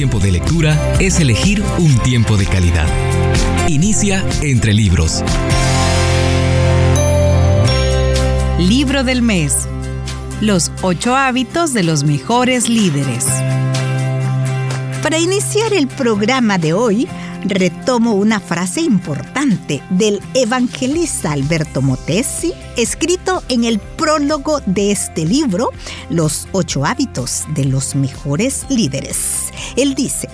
tiempo de lectura es elegir un tiempo de calidad. Inicia entre libros. Libro del mes. Los ocho hábitos de los mejores líderes. Para iniciar el programa de hoy, retomo una frase importante del evangelista Alberto Motesi, escrito en el prólogo de este libro, Los ocho hábitos de los mejores líderes. Él dice,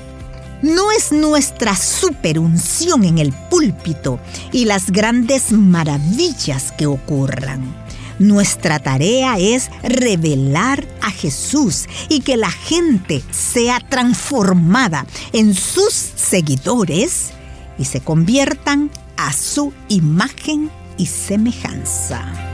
no es nuestra superunción en el púlpito y las grandes maravillas que ocurran nuestra tarea es revelar a Jesús y que la gente sea transformada en sus seguidores y se conviertan a su imagen y semejanza.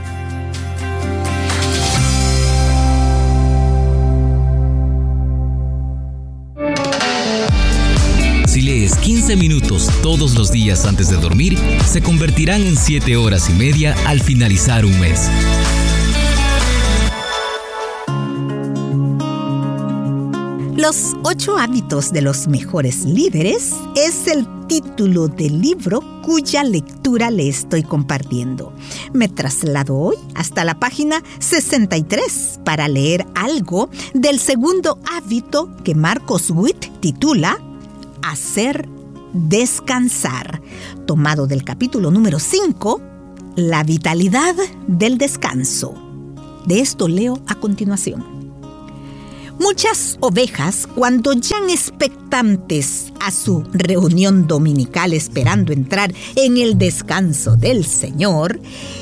Lees 15 minutos todos los días antes de dormir, se convertirán en 7 horas y media al finalizar un mes. Los ocho hábitos de los mejores líderes es el título del libro cuya lectura le estoy compartiendo. Me traslado hoy hasta la página 63 para leer algo del segundo hábito que Marcos Witt titula hacer descansar, tomado del capítulo número 5, la vitalidad del descanso. De esto leo a continuación. Muchas ovejas, cuando llegan expectantes a su reunión dominical esperando entrar en el descanso del Señor,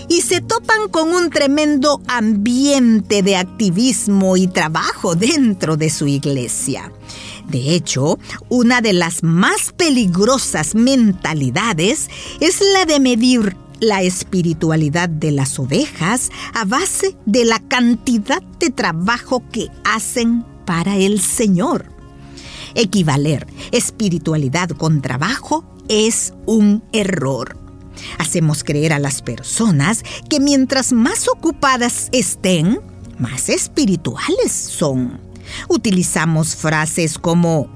y se topan con un tremendo ambiente de activismo y trabajo dentro de su iglesia. De hecho, una de las más peligrosas mentalidades es la de medir la espiritualidad de las ovejas a base de la cantidad de trabajo que hacen para el Señor. Equivaler espiritualidad con trabajo es un error. Hacemos creer a las personas que mientras más ocupadas estén, más espirituales son. Utilizamos frases como,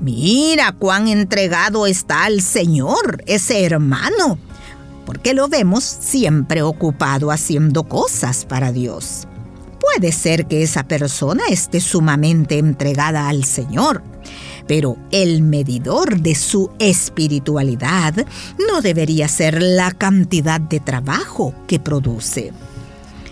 mira cuán entregado está al Señor ese hermano, porque lo vemos siempre ocupado haciendo cosas para Dios. Puede ser que esa persona esté sumamente entregada al Señor, pero el medidor de su espiritualidad no debería ser la cantidad de trabajo que produce.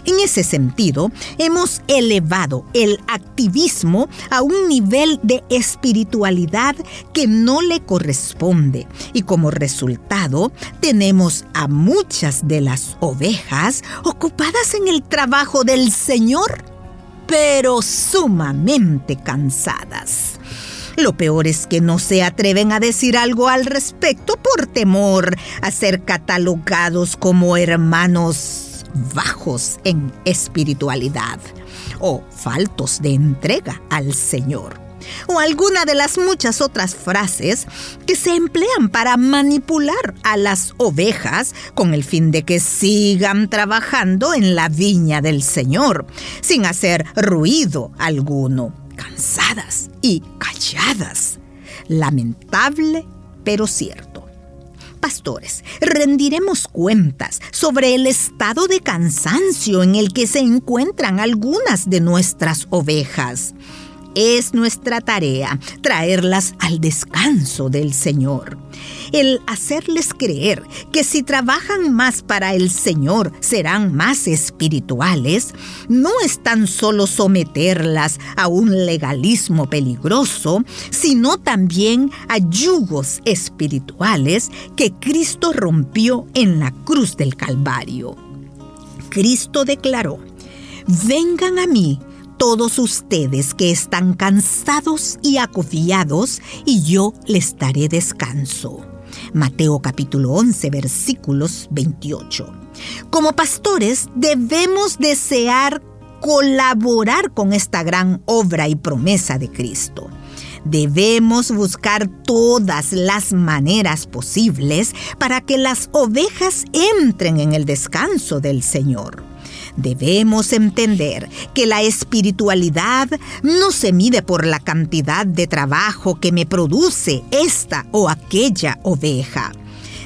En ese sentido, hemos elevado el activismo a un nivel de espiritualidad que no le corresponde y como resultado tenemos a muchas de las ovejas ocupadas en el trabajo del Señor, pero sumamente cansadas. Lo peor es que no se atreven a decir algo al respecto por temor a ser catalogados como hermanos bajos en espiritualidad o faltos de entrega al Señor o alguna de las muchas otras frases que se emplean para manipular a las ovejas con el fin de que sigan trabajando en la viña del Señor, sin hacer ruido alguno, cansadas y calladas. Lamentable, pero cierto pastores, rendiremos cuentas sobre el estado de cansancio en el que se encuentran algunas de nuestras ovejas. Es nuestra tarea traerlas al descanso del Señor. El hacerles creer que si trabajan más para el Señor serán más espirituales, no es tan solo someterlas a un legalismo peligroso, sino también a yugos espirituales que Cristo rompió en la cruz del Calvario. Cristo declaró, vengan a mí todos ustedes que están cansados y acofiados, y yo les daré descanso. Mateo capítulo 11 versículos 28. Como pastores debemos desear colaborar con esta gran obra y promesa de Cristo. Debemos buscar todas las maneras posibles para que las ovejas entren en el descanso del Señor. Debemos entender que la espiritualidad no se mide por la cantidad de trabajo que me produce esta o aquella oveja.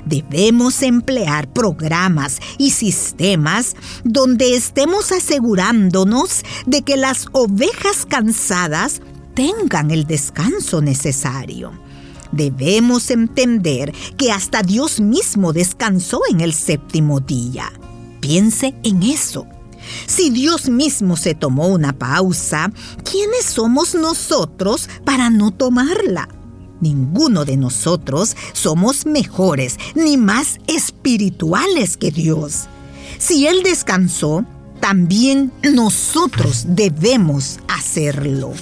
Debemos emplear programas y sistemas donde estemos asegurándonos de que las ovejas cansadas tengan el descanso necesario. Debemos entender que hasta Dios mismo descansó en el séptimo día. Piense en eso. Si Dios mismo se tomó una pausa, ¿quiénes somos nosotros para no tomarla? Ninguno de nosotros somos mejores ni más espirituales que Dios. Si Él descansó, también nosotros debemos hacerlo.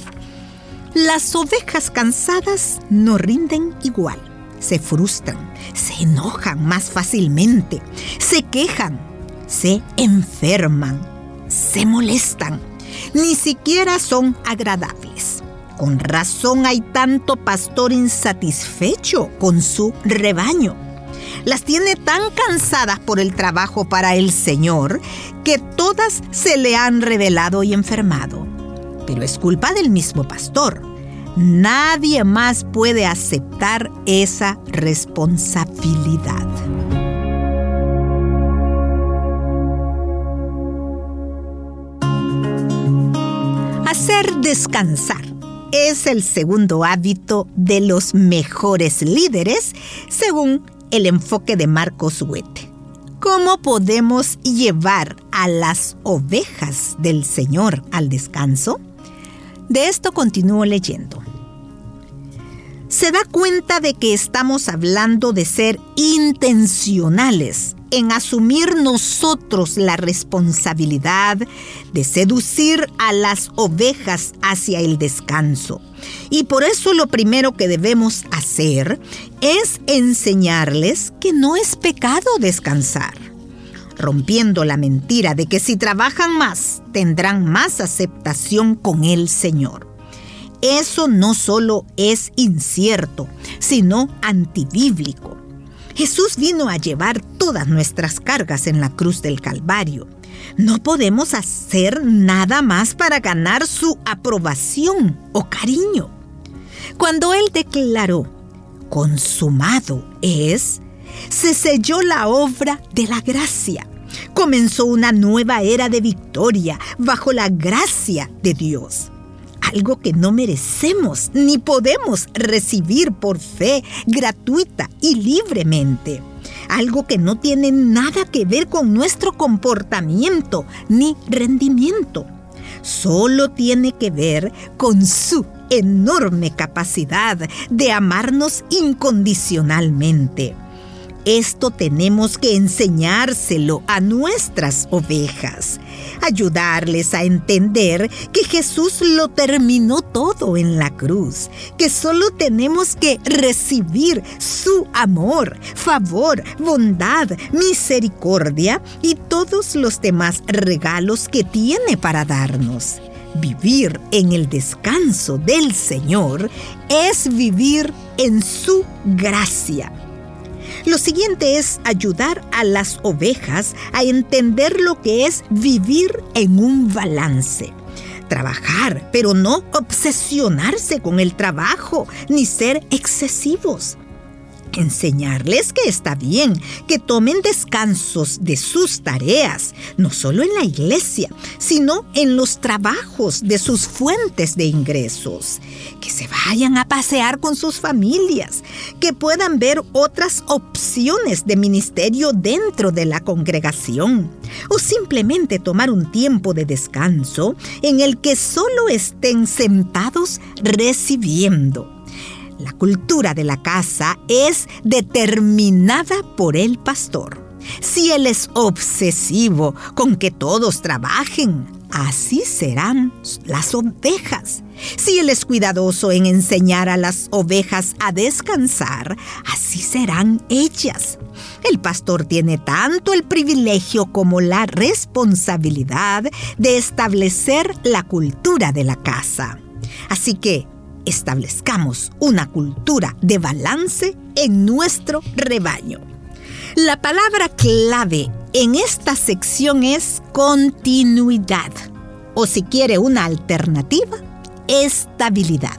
Las ovejas cansadas no rinden igual, se frustran, se enojan más fácilmente, se quejan, se enferman, se molestan, ni siquiera son agradables. Con razón hay tanto pastor insatisfecho con su rebaño. Las tiene tan cansadas por el trabajo para el Señor que todas se le han revelado y enfermado. Pero es culpa del mismo pastor. Nadie más puede aceptar esa responsabilidad. Hacer descansar es el segundo hábito de los mejores líderes, según el enfoque de Marcos Huete. ¿Cómo podemos llevar a las ovejas del Señor al descanso? De esto continúo leyendo. Se da cuenta de que estamos hablando de ser intencionales en asumir nosotros la responsabilidad de seducir a las ovejas hacia el descanso. Y por eso lo primero que debemos hacer es enseñarles que no es pecado descansar, rompiendo la mentira de que si trabajan más tendrán más aceptación con el Señor. Eso no solo es incierto, sino antibíblico. Jesús vino a llevar todas nuestras cargas en la cruz del Calvario. No podemos hacer nada más para ganar su aprobación o cariño. Cuando Él declaró, consumado es, se selló la obra de la gracia. Comenzó una nueva era de victoria bajo la gracia de Dios algo que no merecemos ni podemos recibir por fe gratuita y libremente. Algo que no tiene nada que ver con nuestro comportamiento ni rendimiento. Solo tiene que ver con su enorme capacidad de amarnos incondicionalmente esto tenemos que enseñárselo a nuestras ovejas, ayudarles a entender que Jesús lo terminó todo en la cruz, que solo tenemos que recibir su amor, favor, bondad, misericordia y todos los demás regalos que tiene para darnos. Vivir en el descanso del Señor es vivir en su gracia lo siguiente es ayudar a las ovejas a entender lo que es vivir en un balance. Trabajar, pero no obsesionarse con el trabajo ni ser excesivos enseñarles que está bien que tomen descansos de sus tareas, no solo en la iglesia, sino en los trabajos de sus fuentes de ingresos, que se vayan a pasear con sus familias, que puedan ver otras opciones de ministerio dentro de la congregación, o simplemente tomar un tiempo de descanso en el que solo estén sentados recibiendo la cultura de la casa es determinada por el pastor. Si él es obsesivo con que todos trabajen, así serán las ovejas. Si él es cuidadoso en enseñar a las ovejas a descansar, así serán ellas. El pastor tiene tanto el privilegio como la responsabilidad de establecer la cultura de la casa. Así que establezcamos una cultura de balance en nuestro rebaño. La palabra clave en esta sección es continuidad, o si quiere una alternativa, estabilidad.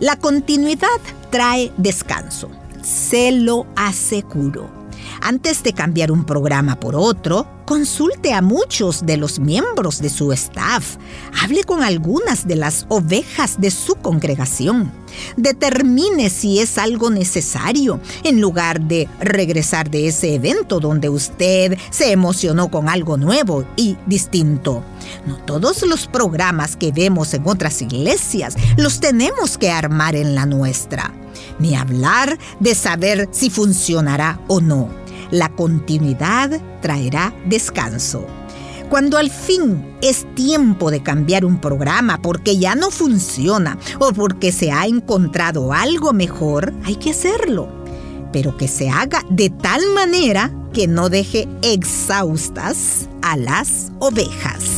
La continuidad trae descanso, se lo aseguro. Antes de cambiar un programa por otro, consulte a muchos de los miembros de su staff. Hable con algunas de las ovejas de su congregación. Determine si es algo necesario en lugar de regresar de ese evento donde usted se emocionó con algo nuevo y distinto. No todos los programas que vemos en otras iglesias los tenemos que armar en la nuestra, ni hablar de saber si funcionará o no. La continuidad traerá descanso. Cuando al fin es tiempo de cambiar un programa porque ya no funciona o porque se ha encontrado algo mejor, hay que hacerlo. Pero que se haga de tal manera que no deje exhaustas a las ovejas.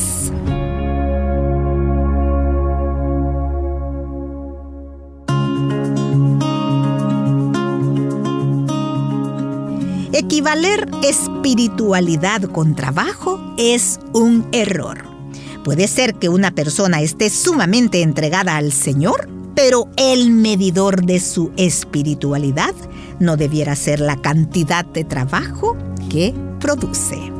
Equivaler espiritualidad con trabajo es un error. Puede ser que una persona esté sumamente entregada al Señor, pero el medidor de su espiritualidad no debiera ser la cantidad de trabajo que produce.